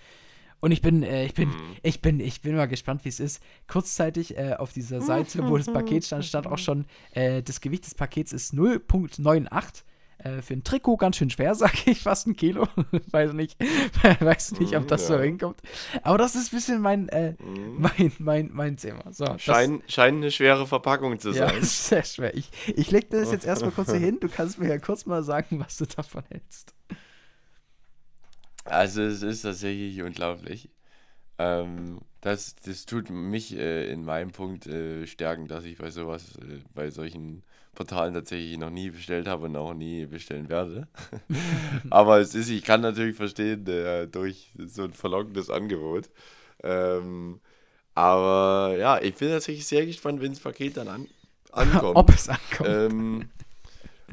Und ich bin, äh, ich bin, Mhm. ich bin, ich bin mal gespannt, wie es ist. Kurzzeitig äh, auf dieser Seite, wo das Paket stand, stand auch schon, äh, das Gewicht des Pakets ist 0,98. Äh, für ein Trikot ganz schön schwer, (laughs) sag ich, fast ein Kilo. (laughs) weiß nicht, (laughs) weiß nicht, ob Mhm, das so ja. hinkommt. Aber das ist ein bisschen mein, äh, Mhm. mein, mein, mein Thema. So, das- Schein, scheint eine schwere Verpackung zu ja, sein. ist sehr schwer. Ich, ich leg das jetzt erstmal kurz hier hin. Du kannst mir ja kurz mal sagen, was du davon hältst. Also es ist tatsächlich unglaublich. Ähm, das, das tut mich äh, in meinem Punkt äh, stärken, dass ich bei sowas, äh, bei solchen Portalen tatsächlich noch nie bestellt habe und auch nie bestellen werde. (laughs) Aber es ist, ich kann natürlich verstehen, äh, durch so ein verlockendes Angebot. Ähm, aber ja, ich bin tatsächlich sehr gespannt, wenn das Paket dann an, (laughs) ankommt. Ob es ankommt. ähm,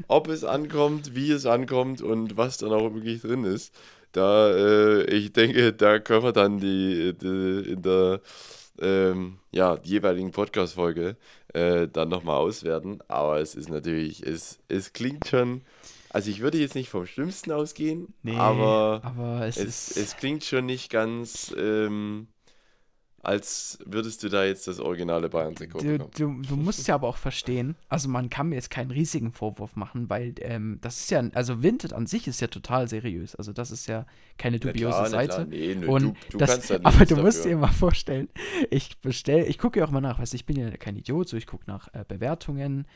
ob es ankommt, wie es ankommt und was dann auch wirklich drin ist. Da, äh, ich denke, da können wir dann die, die in der ähm, ja, jeweiligen Podcast-Folge äh, dann nochmal auswerten. Aber es ist natürlich, es, es klingt schon, also ich würde jetzt nicht vom Schlimmsten ausgehen, aber aber es, es, ist. es klingt schon nicht ganz, ähm, als würdest du da jetzt das originale Bayern-Trikot Du, bekommen. du, du musst ja aber auch verstehen, also man kann mir jetzt keinen riesigen Vorwurf machen, weil ähm, das ist ja, also Vinted an sich ist ja total seriös. Also das ist ja keine dubiose klar, na Seite. klar, nee, nö, Und du, das, kannst da (laughs) aber du musst dafür. dir mal vorstellen, ich bestell, ich gucke ja auch mal nach, weißt ich bin ja kein Idiot, so ich gucke nach äh, Bewertungen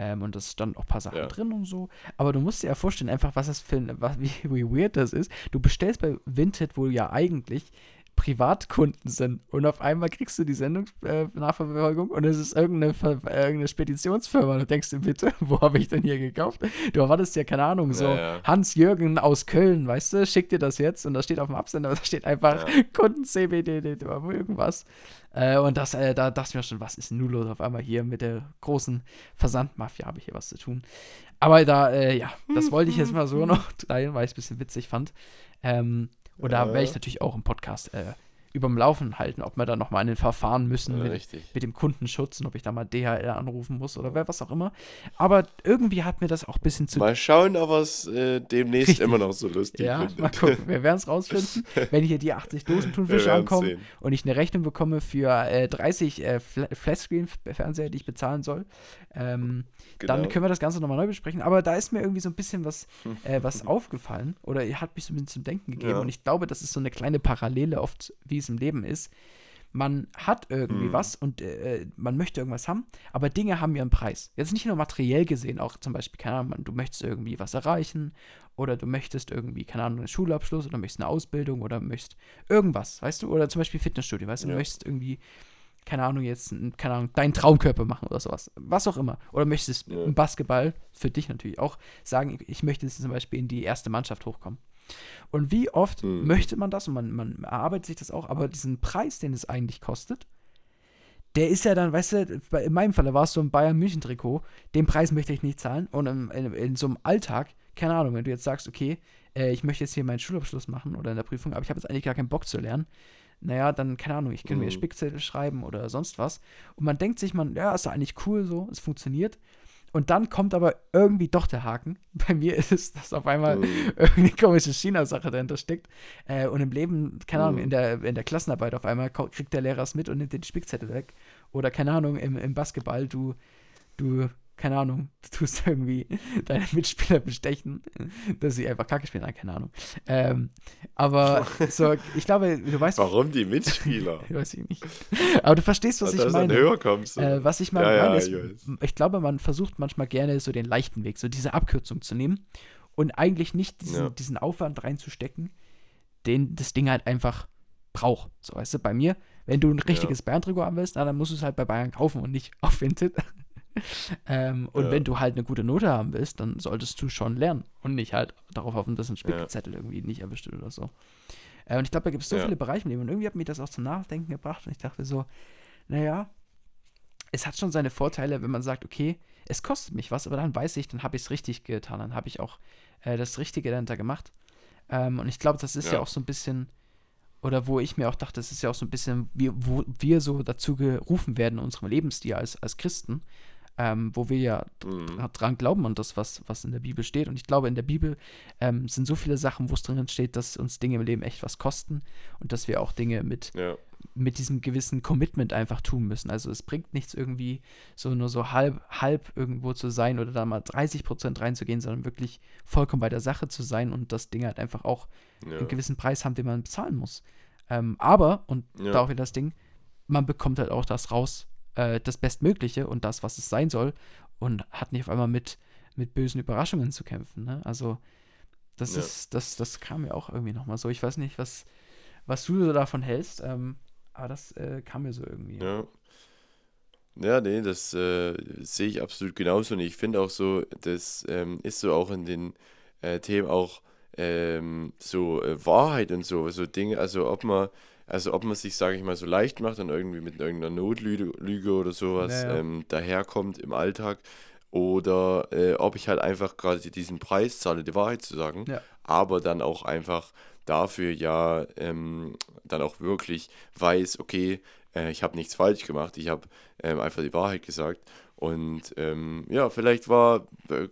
ähm, und das stand auch ein paar Sachen Ja. drin und so. Aber du musst dir ja vorstellen, einfach, was das für ein, was, (laughs) wie, wie weird das ist. Du bestellst bei Vinted, wo ja eigentlich Privatkunden sind und auf einmal kriegst du die Sendungsnachverfolgung äh, und es ist irgendeine, Ver irgendeine Speditionsfirma und du denkst dir bitte, (laughs) wo habe ich denn hier gekauft? Du erwartest ja, keine Ahnung, so Ja, ja. Hans-Jürgen aus Köln, weißt du, schickt dir das jetzt und da steht auf dem Absender, (laughs) da steht einfach Ja. (laughs) Kunden CBD irgendwas. Äh, und das, äh, da dachte ich mir schon, was ist denn nun los auf einmal hier mit der großen Versandmafia, habe ich hier was zu tun. Aber da, äh, ja, das wollte ich jetzt mal so noch teilen, weil ich es ein bisschen witzig fand. Ähm, und da werde ich natürlich auch im Podcast äh, überm Laufen halten, ob wir da nochmal in den Verfahren müssen Ja, mit, mit dem Kundenschutz und ob ich da mal DHL anrufen muss oder wer was auch immer. Aber irgendwie hat mir das auch ein bisschen zu Mal schauen, ob es äh, demnächst Richtig. immer noch so lustig ja, findet. mal gucken. Wir werden es rausfinden. (laughs) Wenn hier die 80 Dosen Thunfische ankommen sehen. und ich eine Rechnung bekomme für äh, 30 äh, Fla- Flatscreen-Fernseher, die ich bezahlen soll, ähm, dann Genau. können wir das Ganze nochmal neu besprechen. Aber da ist mir irgendwie so ein bisschen was, äh, (laughs) was aufgefallen oder hat mich so ein bisschen zum Denken gegeben. Ja. Und ich glaube, das ist so eine kleine Parallele oft, wie es im Leben ist. Man hat irgendwie Mhm. was und äh, man möchte irgendwas haben, aber Dinge haben ihren Preis. Jetzt nicht nur materiell gesehen, auch zum Beispiel, keine Ahnung, du möchtest irgendwie was erreichen oder du möchtest irgendwie, keine Ahnung, einen Schulabschluss oder möchtest eine Ausbildung oder möchtest irgendwas, weißt du? Oder zum Beispiel Fitnessstudio, weißt du? Du Ja. möchtest irgendwie, keine Ahnung, jetzt, ein- keine Ahnung, deinen Traumkörper machen oder sowas. Was auch immer. Oder möchtest Ja. im Basketball, für dich natürlich auch, sagen, ich möchte jetzt zum Beispiel in die erste Mannschaft hochkommen. Und wie oft Mhm. möchte man das und man, man erarbeitet sich das auch, aber diesen Preis, den es eigentlich kostet, der ist ja dann, weißt du, in meinem Falle war es so ein Bayern-München-Trikot, den Preis möchte ich nicht zahlen. Und in, in, in so einem Alltag, keine Ahnung, wenn du jetzt sagst, okay, äh, ich möchte jetzt hier meinen Schulabschluss machen oder in der Prüfung, aber ich habe jetzt eigentlich gar keinen Bock zu lernen, naja, dann, keine Ahnung, ich kann mir Mhm. Spickzettel schreiben oder sonst was. Und man denkt sich, man, ja, ist doch eigentlich cool so, es funktioniert. Und dann kommt aber irgendwie doch der Haken. (laughs) Bei mir ist es, dass auf einmal Mhm. (laughs) irgendeine komische China-Sache dahinter steckt. Äh, und im Leben, keine Ahnung, Mhm. in der, in der Klassenarbeit auf einmal kriegt der Lehrer es mit und nimmt den Spickzettel weg. Oder keine Ahnung, im, im Basketball, du, du, keine Ahnung, (laughs) du tust irgendwie deine Mitspieler bestechen, dass sie einfach Kacke spielen, Nein, keine Ahnung. Ähm, aber (laughs) so, ich glaube, du weißt, Warum die Mitspieler? (laughs) weiß ich nicht. Aber du verstehst, was Dass ich du meine. höher kommst. Äh, was ich mal Ja, ja, meine, ist, ich ich glaube, man versucht manchmal gerne so den leichten Weg, so diese Abkürzung zu nehmen und eigentlich nicht diesen, Ja. diesen Aufwand reinzustecken, den das Ding halt einfach braucht. So, weißt du, bei mir, wenn du ein richtiges Bayern-Trikot haben willst, na, dann musst du es halt bei Bayern kaufen und nicht auf Vinted. (laughs) ähm, und Ja. wenn du halt eine gute Note haben willst, dann solltest du schon lernen und nicht halt darauf hoffen, dass ein Spickzettel irgendwie nicht erwischt wird oder so. Äh, und ich glaube, da gibt es so Ja. viele Bereiche im Leben und irgendwie hat mich das auch zum Nachdenken gebracht und ich dachte so, naja, es hat schon seine Vorteile, wenn man sagt, okay, es kostet mich was, aber dann weiß ich, dann habe ich es richtig getan, dann habe ich auch äh, das Richtige dahinter gemacht. Ähm, und ich glaube, das ist ja. ja. auch so ein bisschen, oder wo ich mir auch dachte, das ist ja auch so ein bisschen, wie, wo wir so dazu gerufen werden in unserem Lebensstil als, als Christen, ähm, wo wir ja mhm. dran glauben an das, was, was in der Bibel steht. Und ich glaube, in der Bibel ähm, sind so viele Sachen, wo es drin steht, dass uns Dinge im Leben echt was kosten und dass wir auch Dinge mit, ja. mit diesem gewissen Commitment einfach tun müssen. Also es bringt nichts irgendwie so nur so halb, halb irgendwo zu sein oder da mal 30 Prozent reinzugehen, sondern wirklich vollkommen bei der Sache zu sein und das Ding halt einfach auch ja. einen gewissen Preis haben, den man bezahlen muss. Ähm, aber, und ja. da auch wieder das Ding, man bekommt halt auch das raus, äh, das Bestmögliche und das, was es sein soll und hat nicht auf einmal mit, mit bösen Überraschungen zu kämpfen. Ne? Also das ja. ist, das, das kam mir auch irgendwie nochmal so. Ich weiß nicht, was, was du so davon hältst, ähm, aber das äh, kam mir so irgendwie. Ja. Ja, nee, das äh, sehe ich absolut genauso. Und ich finde auch so, das ähm, ist so auch in den äh, Themen auch ähm, so äh, Wahrheit und so, so Dinge, also ob man also ob man sich, sage ich mal, so leicht macht und irgendwie mit irgendeiner Notlüge oder sowas naja. ähm, daherkommt im Alltag oder äh, ob ich halt einfach quasi diesen Preis zahle, die Wahrheit zu sagen, ja. aber dann auch einfach dafür ja ähm, dann auch wirklich weiß, okay, äh, ich habe nichts falsch gemacht, ich habe ähm, einfach die Wahrheit gesagt und ähm, ja, vielleicht war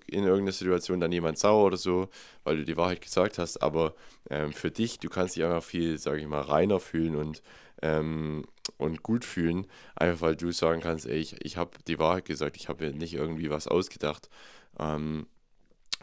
in irgendeiner Situation dann jemand sauer oder so, weil du die Wahrheit gesagt hast, aber ähm, für dich, du kannst dich einfach viel, sage ich mal, reiner fühlen und, ähm, und gut fühlen, einfach weil du sagen kannst, ey, ich, ich habe die Wahrheit gesagt, ich habe nicht irgendwie was ausgedacht. Ähm,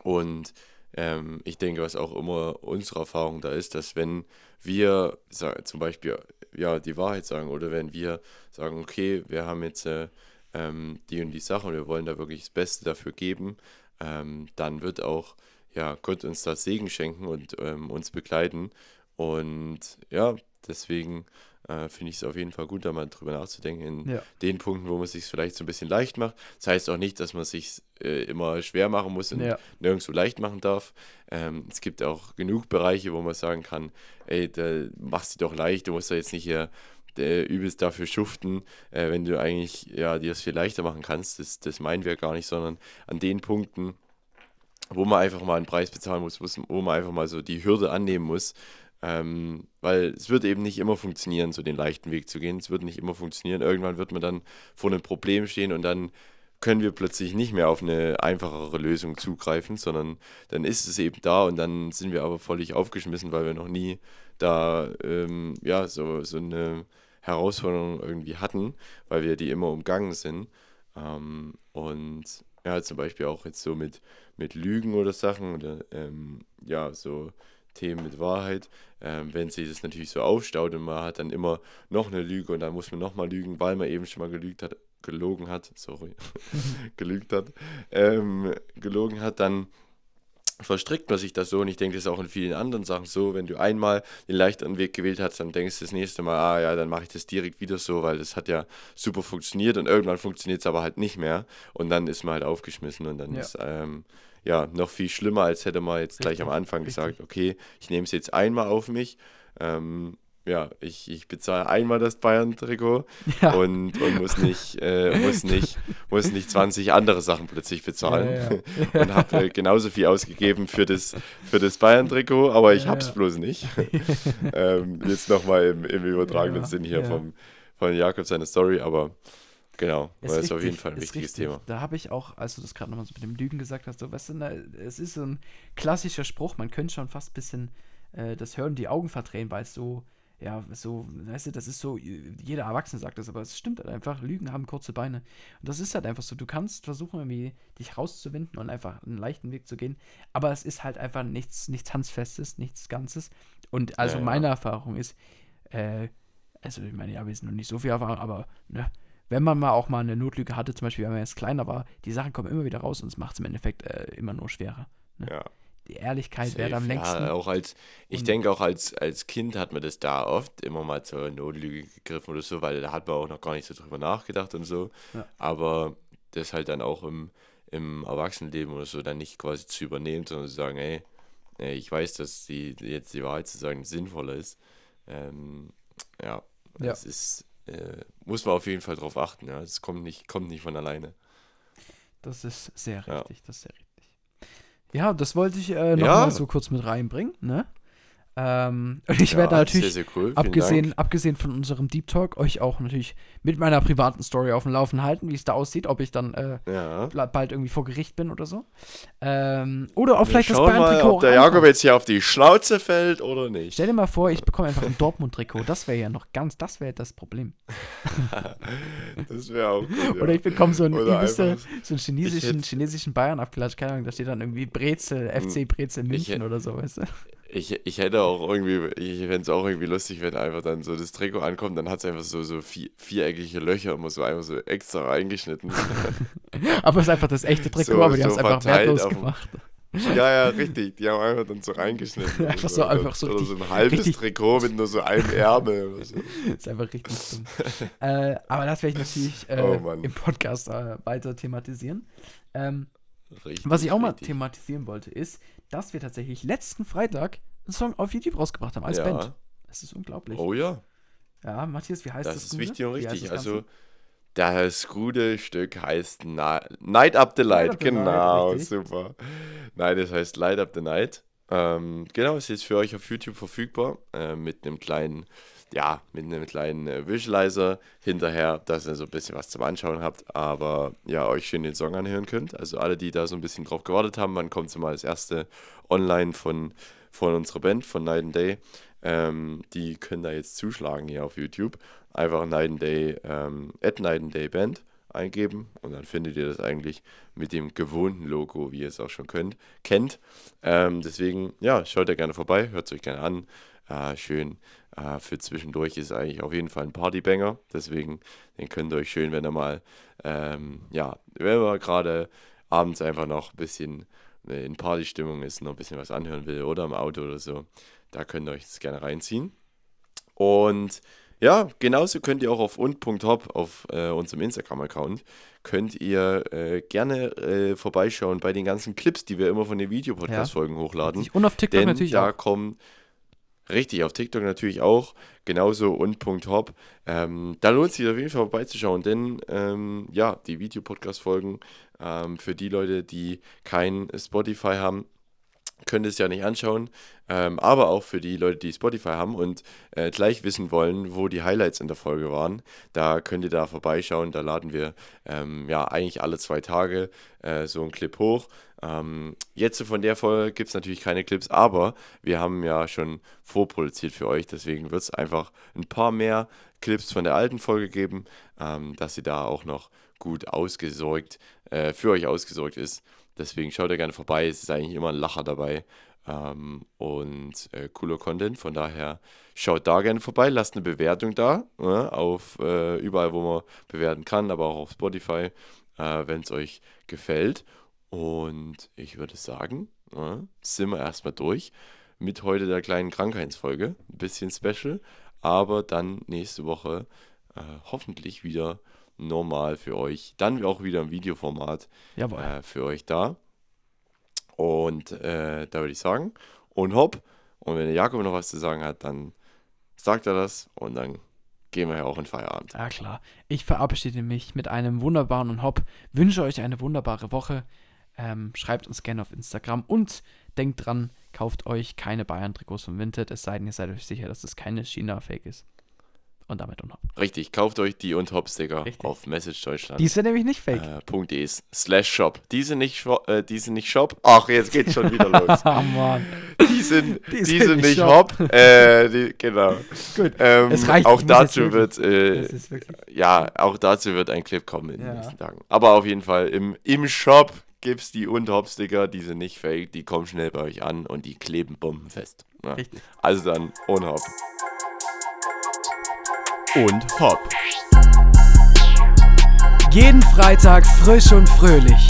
und ähm, ich denke, was auch immer unsere Erfahrung da ist, dass wenn wir zum Beispiel ja, die Wahrheit sagen oder wenn wir sagen, okay, wir haben jetzt... Äh, ähm, die und die Sache und wir wollen da wirklich das Beste dafür geben, ähm, dann wird auch ja, Gott uns das Segen schenken und ähm, uns begleiten. Und ja, deswegen äh, finde ich es auf jeden Fall gut, da mal drüber nachzudenken in ja. den Punkten, wo man sich vielleicht so ein bisschen leicht macht. Das heißt auch nicht, dass man sich äh, immer schwer machen muss und ja. nirgendwo leicht machen darf. Ähm, es gibt auch genug Bereiche, wo man sagen kann, ey, da machst du doch leicht, du musst da jetzt nicht hier äh, übelst dafür schuften, äh, wenn du eigentlich ja, dir das viel leichter machen kannst. Das, das meinen wir gar nicht, sondern an den Punkten, wo man einfach mal einen Preis bezahlen muss, wo man einfach mal so die Hürde annehmen muss. Ähm, weil es wird eben nicht immer funktionieren, so den leichten Weg zu gehen. Es wird nicht immer funktionieren. Irgendwann wird man dann vor einem Problem stehen und dann können wir plötzlich nicht mehr auf eine einfachere Lösung zugreifen, sondern dann ist es eben da und dann sind wir aber völlig aufgeschmissen, weil wir noch nie da ähm, ja so, so eine Herausforderungen irgendwie hatten, weil wir die immer umgangen sind. Ähm, und ja, zum Beispiel auch jetzt so mit, mit Lügen oder Sachen oder ähm, ja, so Themen mit Wahrheit, ähm, wenn sich das natürlich so aufstaut und man hat dann immer noch eine Lüge und dann muss man nochmal lügen, weil man eben schon mal gelügt hat, gelogen hat, sorry, (laughs) (laughs) gelügt hat, ähm, gelogen hat, dann verstrickt man sich das so und ich denke, das ist auch in vielen anderen Sachen so, wenn du einmal den leichteren Weg gewählt hast, dann denkst du das nächste Mal, ah ja, dann mache ich das direkt wieder so, weil das hat ja super funktioniert und irgendwann funktioniert es aber halt nicht mehr und dann ist man halt aufgeschmissen und dann ja. ist ähm, ja noch viel schlimmer, als hätte man jetzt gleich am Anfang Richtig. gesagt, okay, ich nehme es jetzt einmal auf mich, ähm, ja, ich, ich bezahle einmal das Bayern-Trikot (laughs) ja. und, und muss, nicht, äh, muss, nicht, muss nicht 20 andere Sachen plötzlich bezahlen. Ja, ja. (laughs) und habe äh, genauso viel ausgegeben für das, für das Bayern-Trikot, aber ich habe es bloß nicht. (laughs) ähm, jetzt nochmal im, im übertragenen Sinn hier vom, von Jakob seine Story, aber genau, das ist, auf jeden Fall ein wichtiges richtig. Thema. Da habe ich auch, als du das gerade nochmal so mit dem Lügen gesagt hast, so, weißt du, na, es ist so ein klassischer Spruch, man könnte schon fast ein bisschen äh, das Hören die Augen verdrehen, weil es so ja, so, weißt du, das ist so, jeder Erwachsene sagt das, aber es stimmt halt einfach, Lügen haben kurze Beine. Und das ist halt einfach so, du kannst versuchen, irgendwie dich rauszuwinden und einfach einen leichten Weg zu gehen, aber es ist halt einfach nichts, nichts Handfestes, nichts Ganzes. Und also ja, meine Erfahrung ist, äh, also ich meine, ja, wir sind noch nicht so viel Erfahrung, aber ne, wenn man mal auch mal eine Notlüge hatte, zum Beispiel, wenn man jetzt kleiner war, die Sachen kommen immer wieder raus und es macht es im Endeffekt äh, immer nur schwerer. Ne? Ja die Ehrlichkeit wäre am längsten. Ja, auch als, ich und denke auch als, als Kind hat man das da oft immer mal zur Notlüge gegriffen oder so, weil da hat man auch noch gar nicht so drüber nachgedacht und so. Ja. Aber das halt dann auch im, im Erwachsenenleben oder so dann nicht quasi zu übernehmen, sondern zu sagen, ey, ich weiß, dass die, jetzt die Wahrheit zu sagen sinnvoller ist. Ähm, ja, ja, es ist äh, muss man auf jeden Fall drauf achten. Ja, es kommt nicht, kommt nicht von alleine. Das ist sehr Ja. richtig, das ist sehr richtig. Ja, das wollte ich äh, noch Ja. mal so kurz mit reinbringen, ne? Ähm, und ich werde ja, natürlich, Sehr, sehr cool. Abgesehen, Dank. abgesehen von unserem Deep Talk, euch auch natürlich mit meiner privaten Story auf dem Laufen halten, wie es da aussieht, ob ich dann äh, Ja. bald irgendwie vor Gericht bin oder so. Ähm, oder auch vielleicht das Bayern-Trikot. ob der. Jakob jetzt hier auf die Schnauze fällt oder nicht. Stell dir mal vor, ich bekomme einfach ein Dortmund-Trikot. Das wäre ja noch ganz, das wäre das Problem. (laughs) Das wäre auch gut. Ja. Oder ich bekomme so einen, übelste- so einen chinesischen, hätt- chinesischen Bayern abgelatscht. Keine Ahnung, da steht dann irgendwie Brezel, FC Brezel München hätt- oder so, weißt du? Ich, ich hätte auch irgendwie, ich fände es auch irgendwie lustig, wenn einfach dann so das Trikot ankommt, dann hat es einfach so, so vier, viereckige Löcher, immer so einfach so extra reingeschnitten. (laughs) Aber es ist einfach das echte Trikot, So- aber die so haben es einfach wertlos gemacht. ja, ja, richtig. Die haben einfach dann so reingeschnitten. Einfach oder so- einfach so Oder richtig- so ein halbes richtig- Trikot mit nur so einem Ärmel. Oder so. (laughs) ist einfach richtig dumm. äh, aber das werde ich natürlich (laughs) äh, Oh im Podcast äh, weiter thematisieren. Ähm, Richtig, was ich auch mal thematisieren wollte, ist, dass wir tatsächlich letzten Freitag einen Song auf YouTube rausgebracht haben als ja. Band. Das ist unglaublich. Oh ja, Ja, Matthias, wie heißt das? das ist Gute? wichtig und richtig. Also, das gute Stück heißt Na Night Up the Light. Up the Night, genau, richtig. super. Nein, das heißt Light Up the Night. Ähm, genau, ist jetzt für euch auf YouTube verfügbar. Äh, mit einem kleinen, ja, mit einem kleinen äh, Visualizer hinterher, dass ihr so ein bisschen was zum Anschauen habt. Aber ja, euch schön den Song anhören könnt. Also alle, die da so ein bisschen drauf gewartet haben, wann kommt so mal das erste online von, von unserer Band, von Night and Day. Ähm, die können da jetzt zuschlagen hier auf YouTube. Einfach Night and Day, ähm, at Night and Day Band eingeben und dann findet ihr das eigentlich mit dem gewohnten Logo, wie ihr es auch schon könnt, kennt. Ähm, deswegen, ja, schaut da gerne vorbei, hört es euch gerne an. Äh, schön äh, für zwischendurch ist eigentlich auf jeden Fall ein Partybanger. Deswegen, den könnt ihr euch schön, wenn ihr mal, ähm, ja, wenn man gerade abends einfach noch ein bisschen in Partystimmung ist, noch ein bisschen was anhören will oder im Auto oder so, da könnt ihr euch das gerne reinziehen. Und ja, genauso könnt ihr auch auf und.hop, auf äh, unserem Instagram-Account, könnt ihr äh, gerne äh, vorbeischauen bei den ganzen Clips, die wir immer von den Videopodcast-Folgen hochladen. Und auf TikTok Denn natürlich da auch. kommen, richtig, auf TikTok natürlich auch, genauso und.hop. Ähm, da lohnt es sich auf jeden Fall vorbeizuschauen, denn ähm, ja, die Videopodcast-Folgen ähm, für die Leute, die kein Spotify haben, könnt es ja nicht anschauen, ähm, aber auch für die Leute, die Spotify haben und äh, gleich wissen wollen, wo die Highlights in der Folge waren, da könnt ihr da vorbeischauen. Da laden wir ähm, ja eigentlich alle zwei Tage äh, so einen Clip hoch. Ähm, jetzt von der Folge gibt es natürlich keine Clips, aber wir haben ja schon vorproduziert für euch, deswegen wird es einfach ein paar mehr Clips von der alten Folge geben, ähm, dass sie da auch noch gut ausgesorgt, äh, für euch ausgesorgt ist. Deswegen schaut da gerne vorbei. Es ist eigentlich immer ein Lacher dabei ähm, und äh, cooler Content. Von daher schaut da gerne vorbei, lasst eine Bewertung da, ne, auf äh, überall, wo man bewerten kann, aber auch auf Spotify, äh, wenn es euch gefällt. Und ich würde sagen, ne, sind wir erstmal durch mit heute der kleinen Krankheitsfolge. Ein bisschen special, aber dann nächste Woche äh, hoffentlich wieder normal für euch. Dann auch wieder im Videoformat äh, für euch da. Und äh, da würde ich sagen, und hopp. Und wenn der Jakob noch was zu sagen hat, dann sagt er das und dann gehen wir ja auch in Feierabend. Ja, klar. Ich verabschiede mich mit einem wunderbaren und Hopp. Wünsche euch eine wunderbare Woche. Ähm, schreibt uns gerne auf Instagram und denkt dran, kauft euch keine Bayern-Trikots von Vinted, es sei denn, ihr seid euch sicher, dass es keine China-Fake ist. Und damit und Hopp. Richtig, kauft euch die und Hop-Sticker Richtig. auf Message Deutschland. Die ja nämlich nicht fake. Äh, .de slash shop. Die sind nicht, äh, die sind nicht shop. Ach, jetzt geht's schon wieder (laughs) los. Ah, Mann. Die sind, Die die sind sind nicht shop. hop. Äh, die, genau. Gut. Ähm, Es reicht, auch dazu wird, äh, ja, auch dazu wird ein Clip kommen in den Ja. nächsten Tagen. Aber auf jeden Fall im, im Shop gibt's die und Hop-Sticker, die sind nicht fake, die kommen schnell bei euch an und die kleben bombenfest. Ja. Richtig. Also dann und Hop. Und Hop. Jeden Freitag frisch und fröhlich.